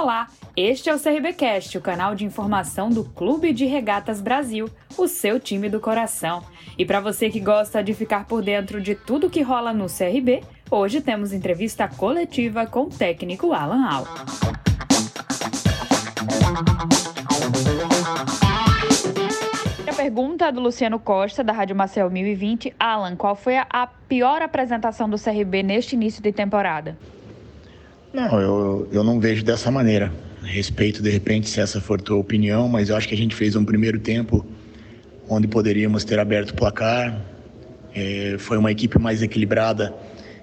Olá, este é o CRBcast, o canal de informação do Clube de Regatas Brasil, o seu time do coração. E para você que gosta de ficar por dentro de tudo que rola no CRB, hoje temos entrevista coletiva com o técnico Alan Al. A pergunta do Luciano Costa, da Rádio Marcel 1020. Alan, qual foi a pior apresentação do CRB neste início de temporada? Não, eu, eu não vejo dessa maneira. Respeito, de repente, se essa for tua opinião, mas eu acho que a gente fez um primeiro tempo onde poderíamos ter aberto o placar. É, foi uma equipe mais equilibrada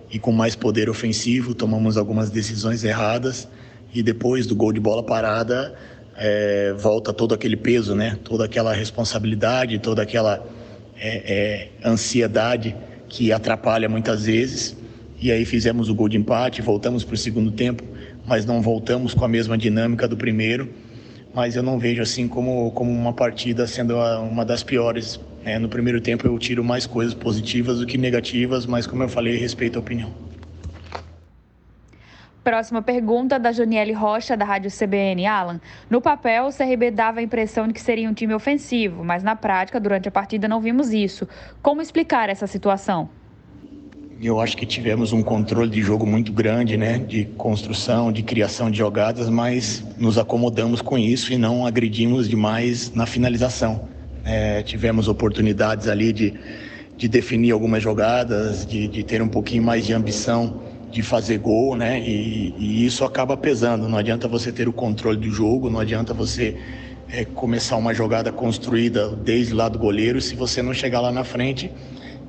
e com mais poder ofensivo. Tomamos algumas decisões erradas e depois do gol de bola parada é, volta todo aquele peso, né? Toda aquela responsabilidade, toda aquela é, é ansiedade que atrapalha muitas vezes e aí fizemos o gol de empate, voltamos para o segundo tempo, mas não voltamos com a mesma dinâmica do primeiro. Mas eu não vejo assim como, como uma partida sendo uma das piores. É, no primeiro tempo eu tiro mais coisas positivas do que negativas, mas como eu falei, respeito a opinião. Próxima pergunta da Janiele Rocha, da Rádio CBN. Alan, no papel o CRB dava a impressão de que seria um time ofensivo, mas na prática, durante a partida, não vimos isso. Como explicar essa situação? Eu acho que tivemos um controle de jogo muito grande, né? De construção, de criação de jogadas, mas nos acomodamos com isso e não agredimos demais na finalização. É, tivemos oportunidades ali de, de definir algumas jogadas, de, de ter um pouquinho mais de ambição de fazer gol, né? E, e, isso acaba pesando. Não adianta você ter o controle do jogo, não adianta você é, começar uma jogada construída desde lá do goleiro se você não chegar lá na frente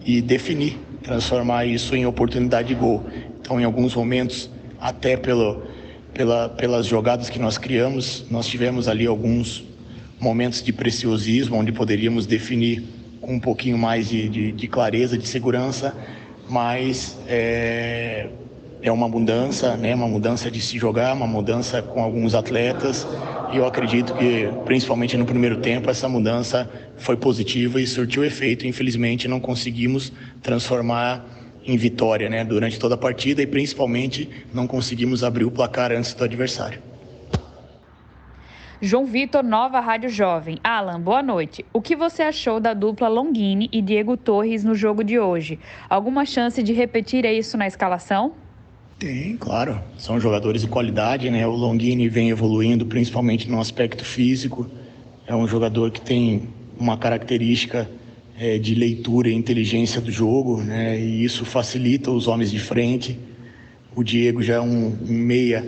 e definir, transformar isso em oportunidade de gol. Então, em alguns momentos, até pelo, pela, pelas jogadas que nós criamos, nós tivemos ali alguns momentos de preciosismo, onde poderíamos definir com um pouquinho mais de, de, de clareza, de segurança, mas é, é uma mudança, né? Uma mudança de se jogar, uma mudança com alguns atletas. E eu acredito que, principalmente no primeiro tempo, essa mudança foi positiva e surtiu efeito. Infelizmente, não conseguimos transformar em vitória, né? Durante toda a partida e, principalmente, não conseguimos abrir o placar antes do adversário. João Vitor, Nova Rádio Jovem. Alan, boa noite. O que você achou da dupla Longini e Diego Torres no jogo de hoje? Alguma chance de repetir isso na escalação? Tem, claro. São jogadores de qualidade, né? O Longini vem evoluindo, principalmente no aspecto físico. É um jogador que tem uma característica é, de leitura e inteligência do jogo, né? E isso facilita os homens de frente. O Diego já é um, um meia,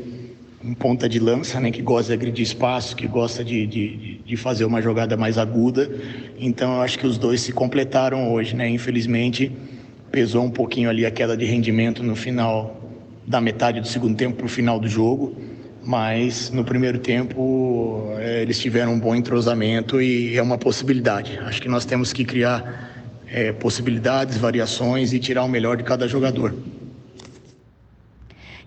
um ponta de lança, né? Que gosta de agredir espaço, que gosta de, de, de fazer uma jogada mais aguda. Então, eu acho que os dois se completaram hoje, né? Infelizmente, pesou um pouquinho ali a queda de rendimento no final da metade do segundo tempo para o final do jogo, mas no primeiro tempo é, eles tiveram um bom entrosamento e é uma possibilidade. Acho que nós temos que criar é, possibilidades, variações e tirar o melhor de cada jogador.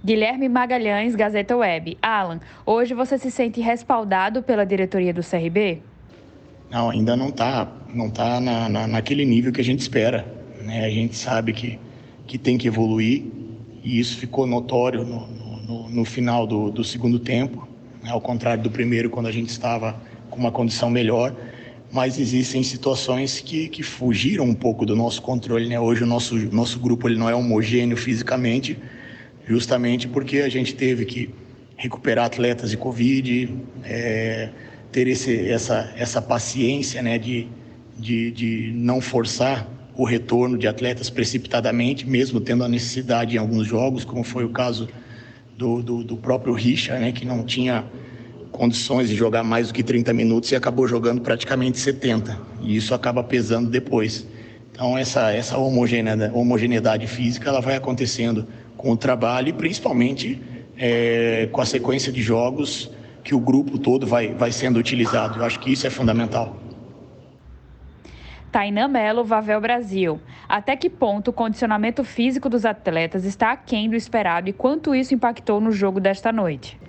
Guilherme Magalhães, Gazeta Web. Alan, hoje você se sente respaldado pela diretoria do CRB? Não, ainda não está não tá na, na, naquele nível que a gente espera. Né? A gente sabe que, que tem que evoluir, e isso ficou notório no, no, no final do, do, segundo tempo, né? ao contrário do primeiro, quando a gente estava com uma condição melhor. Mas existem situações que, que fugiram um pouco do nosso controle. Né? Hoje o nosso, nosso grupo ele não é homogêneo fisicamente, justamente porque a gente teve que recuperar atletas de Covid, é, ter esse, essa, essa paciência né, de, de, de não forçar o retorno de atletas precipitadamente, mesmo tendo a necessidade em alguns jogos, como foi o caso do, do, do próprio Richard, né, que não tinha condições de jogar mais do que 30 minutos e acabou jogando praticamente 70. E isso acaba pesando depois. Então essa, essa homogeneidade, homogeneidade física ela vai acontecendo com o trabalho e principalmente é, com a sequência de jogos que o grupo todo vai, vai sendo utilizado. Eu acho que isso é fundamental. Tainan Melo, Vavel Brasil. Até que ponto o condicionamento físico dos atletas está aquém do esperado e quanto isso impactou no jogo desta noite?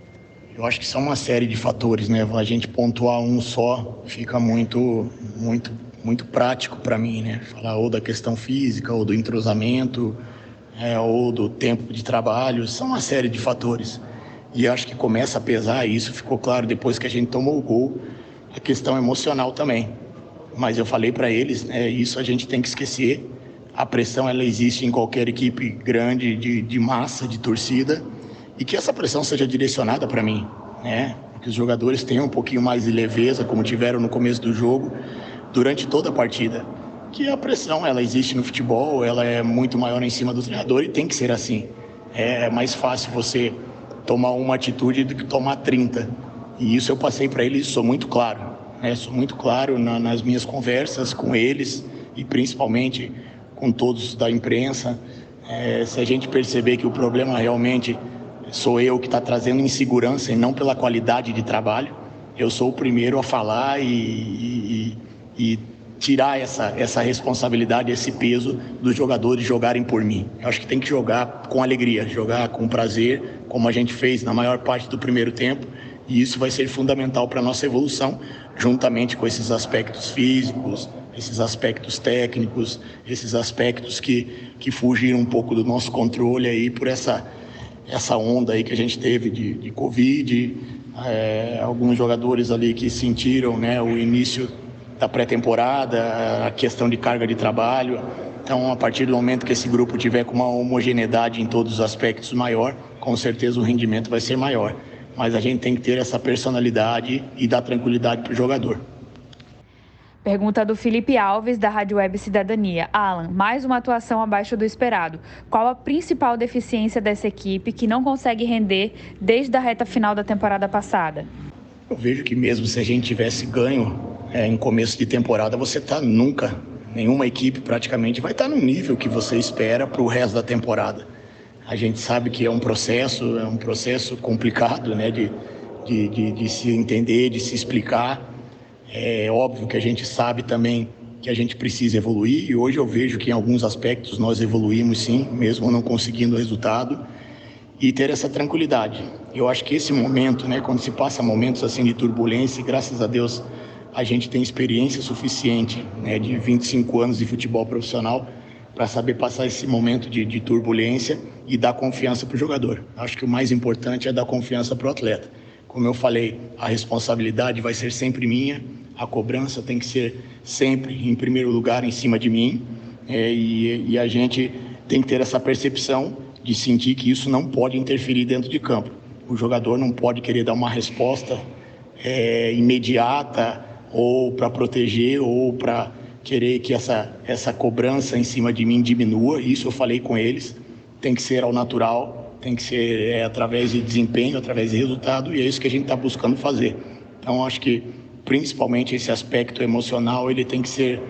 Eu acho que são uma série de fatores, né? A gente pontuar um só fica muito, muito, muito prático para mim, né? Falar ou da questão física, ou do entrosamento, é, ou do tempo de trabalho, são uma série de fatores. E acho que começa a pesar, e isso ficou claro depois que a gente tomou o gol, a questão emocional também. Mas eu falei para eles, né, isso a gente tem que esquecer. A pressão ela existe em qualquer equipe grande de, de massa, de torcida, e que essa pressão seja direcionada para mim, né? Que os jogadores tenham um pouquinho mais de leveza, como tiveram no começo do jogo, durante toda a partida. Que a pressão ela existe no futebol, ela é muito maior em cima do treinador e tem que ser assim. É mais fácil você tomar uma atitude do que tomar 30. E isso eu passei para eles, sou muito claro. Né? Sou muito claro na, nas minhas conversas com eles e principalmente com todos da imprensa. É, se a gente perceber que o problema realmente sou eu que está trazendo insegurança e não pela qualidade de trabalho, eu sou o primeiro a falar e, e, e tirar essa, essa responsabilidade, esse peso dos jogadores jogarem por mim. Eu acho que tem que jogar com alegria, jogar com prazer, como a gente fez na maior parte do primeiro tempo, e isso vai ser fundamental para a nossa evolução, juntamente com esses aspectos físicos, esses aspectos técnicos, esses aspectos que, que fugiram um pouco do nosso controle aí por essa, essa onda aí que a gente teve de, de Covid, é, alguns jogadores ali que sentiram né, o início da pré-temporada, a questão de carga de trabalho. Então, a partir do momento que esse grupo tiver com uma homogeneidade em todos os aspectos maior, com certeza o rendimento vai ser maior. Mas a gente tem que ter essa personalidade e dar tranquilidade para o jogador. Pergunta do Felipe Alves, da Rádio Web Cidadania. Alan, mais uma atuação abaixo do esperado. Qual a principal deficiência dessa equipe que não consegue render desde a reta final da temporada passada? Eu vejo que mesmo se a gente tivesse ganho é, em começo de temporada, você tá nunca, nenhuma equipe praticamente vai estar tá no nível que você espera para o resto da temporada. A gente sabe que é um processo, é um processo complicado, né, de, de, de, de se entender, de se explicar. É óbvio que a gente sabe também que a gente precisa evoluir e hoje eu vejo que em alguns aspectos nós evoluímos sim, mesmo não conseguindo resultado e ter essa tranquilidade. Eu acho que esse momento, né, quando se passa momentos assim de turbulência, graças a Deus a gente tem experiência suficiente né, de 25 anos de futebol profissional para saber passar esse momento de, de turbulência e dar confiança para o jogador. Acho que o mais importante é dar confiança para o atleta. Como eu falei, a responsabilidade vai ser sempre minha, a cobrança tem que ser sempre, em primeiro lugar, em cima de mim, é, e, e a gente tem que ter essa percepção de sentir que isso não pode interferir dentro de campo. O jogador não pode querer dar uma resposta é, imediata ou para proteger ou para querer que essa, essa cobrança em cima de mim diminua. Isso eu falei com eles. Tem que ser ao natural, tem que ser é, através de desempenho, através de resultado, e é isso que a gente está buscando fazer. Então, acho que principalmente esse aspecto emocional ele tem que ser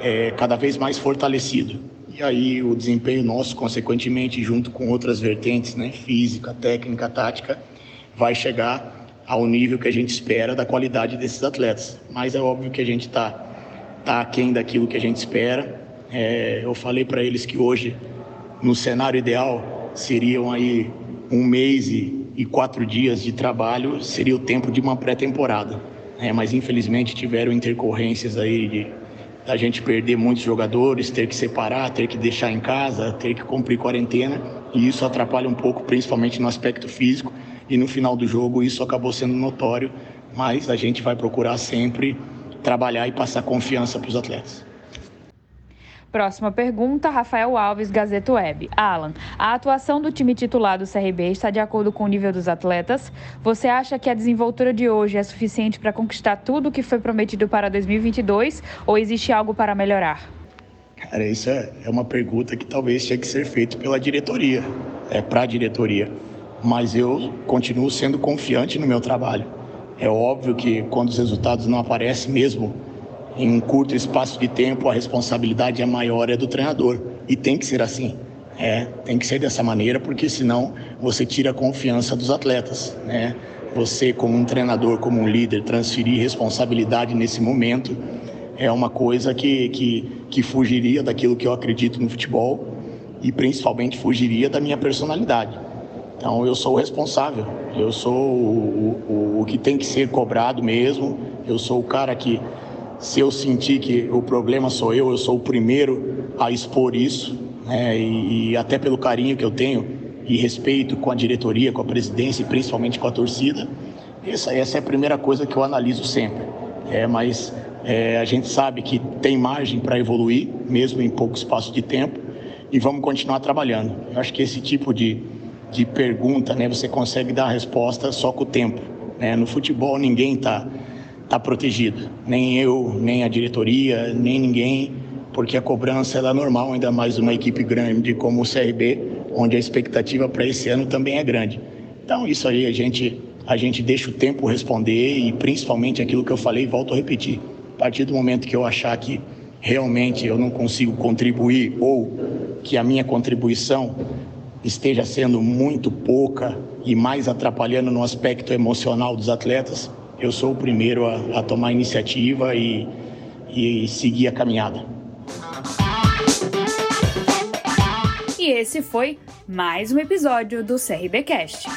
é, cada vez mais fortalecido. E aí o desempenho nosso, consequentemente, junto com outras vertentes, né, física, técnica, tática, vai chegar ao nível que a gente espera da qualidade desses atletas. Mas é óbvio que a gente está tá aquém daquilo que a gente espera. É, eu falei para eles que hoje, no cenário ideal, seriam aí um mês e, e quatro dias de trabalho, seria o tempo de uma pré-temporada. É, mas infelizmente tiveram intercorrências aí de a gente perder muitos jogadores, ter que separar, ter que deixar em casa, ter que cumprir quarentena, e isso atrapalha um pouco, principalmente no aspecto físico, e no final do jogo isso acabou sendo notório, mas a gente vai procurar sempre trabalhar e passar confiança para os atletas. Próxima pergunta, Rafael Alves, Gazeta Web. Alan, a atuação do time titular do CRB está de acordo com o nível dos atletas? Você acha que a desenvoltura de hoje é suficiente para conquistar tudo o que foi prometido para 2022 ou existe algo para melhorar? Cara, isso é, é uma pergunta que talvez tenha que ser feita pela diretoria, é para a diretoria mas eu continuo sendo confiante no meu trabalho. É óbvio que quando os resultados não aparecem mesmo em um curto espaço de tempo, a responsabilidade é maior é do treinador e tem que ser assim. É, tem que ser dessa maneira, porque senão você tira a confiança dos atletas, né? Você como um treinador, como um líder, transferir responsabilidade nesse momento é uma coisa que, que, que fugiria daquilo que eu acredito no futebol e principalmente fugiria da minha personalidade. Então eu sou o responsável, eu sou o, o, o, que tem que ser cobrado mesmo, eu sou o cara que, se eu sentir que o problema sou eu, eu sou o primeiro a expor isso, né? e, e até pelo carinho que eu tenho e respeito com a diretoria, com a presidência e principalmente com a torcida. Essa, essa é a primeira coisa que eu analiso sempre. É, mas é, a gente sabe que tem margem para evoluir, mesmo em pouco espaço de tempo, e vamos continuar trabalhando. Eu acho que esse tipo de, de pergunta, né, você consegue dar a resposta só com o tempo. Né? No futebol ninguém está tá protegido, nem eu, nem a diretoria, nem ninguém, porque a cobrança é normal, ainda mais uma equipe grande como o CRB, onde a expectativa para esse ano também é grande. Então isso aí a gente a gente deixa o tempo responder e principalmente aquilo que eu falei, volto a repetir. A partir do momento que eu achar que realmente eu não consigo contribuir ou que a minha contribuição esteja sendo muito pouca e mais atrapalhando no aspecto emocional dos atletas, eu sou o primeiro a, a tomar iniciativa e, e seguir a caminhada. E esse foi mais um episódio do CRBcast.